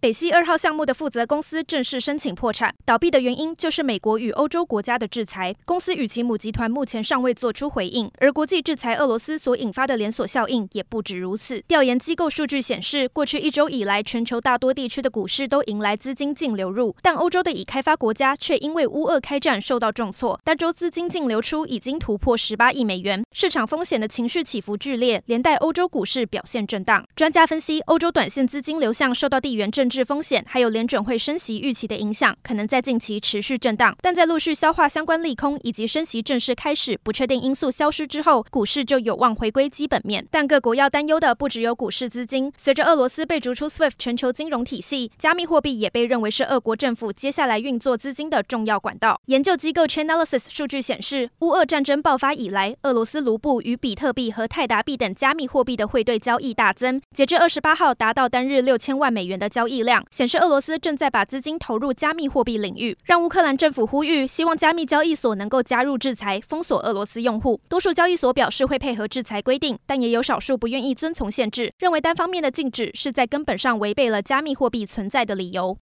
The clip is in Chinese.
北溪二号项目的负责公司正式申请破产，倒闭的原因就是美国与欧洲国家的制裁。公司与其母集团目前尚未做出回应，而国际制裁俄罗斯所引发的连锁效应也不止如此。调研机构数据显示，过去一周以来，全球大多地区的股市都迎来资金净流入，但欧洲的已开发国家却因为乌俄开战受到重挫，单周资金净流出已经突破十八亿美元。市场风险的情绪起伏剧烈，连带欧洲股市表现震荡。专家分析，欧洲短线资金流向受到地缘政治风险，还有联准会升息预期的影响，可能在近期持续震荡。但在陆续消化相关利空以及升息正式开始、不确定因素消失之后，股市就有望回归基本面。但各国要担忧的不只有股市资金，随着俄罗斯被逐出 SWIFT 全球金融体系，加密货币也被认为是俄国政府接下来运作资金的重要管道。研究机构 Chainalysis 数据显示，乌俄战争爆发以来，俄罗斯卢布与比特币和泰达币等加密货币的汇兑交易大增，截至二十八号达到单日六千万美元的交易量。显示俄罗斯正在把资金投入加密货币领域，让乌克兰政府呼吁，希望加密交易所能够加入制裁，封锁俄罗斯用户。多数交易所表示会配合制裁规定，但也有少数不愿意遵从限制，认为单方面的禁止是在根本上违背了加密货币存在的理由。